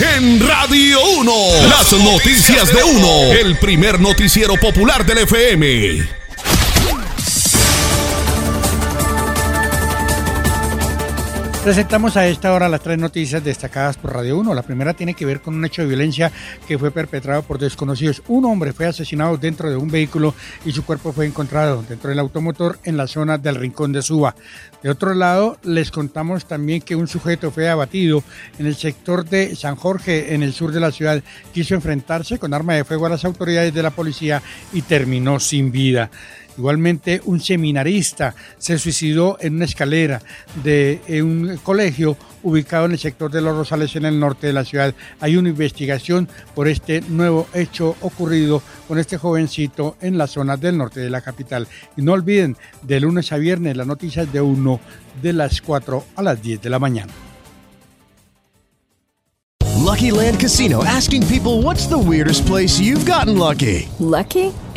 En Radio 1, las noticias de 1, el primer noticiero popular del FM. Presentamos a esta hora las tres noticias destacadas por Radio 1. La primera tiene que ver con un hecho de violencia que fue perpetrado por desconocidos. Un hombre fue asesinado dentro de un vehículo y su cuerpo fue encontrado dentro del automotor en la zona del Rincón de Suba. De otro lado, les contamos también que un sujeto fue abatido en el sector de San Jorge, en el sur de la ciudad. Quiso enfrentarse con arma de fuego a las autoridades de la policía y terminó sin vida. Igualmente, un seminarista se suicidó en una escalera de un colegio ubicado en el sector de Los Rosales, en el norte de la ciudad. Hay una investigación por este nuevo hecho ocurrido con este jovencito en la zona del norte de la capital. Y no olviden, de lunes a viernes, las noticias de uno de las 4 a las 10 de la mañana. Lucky Land Casino asking people what's the weirdest place you've gotten lucky? Lucky?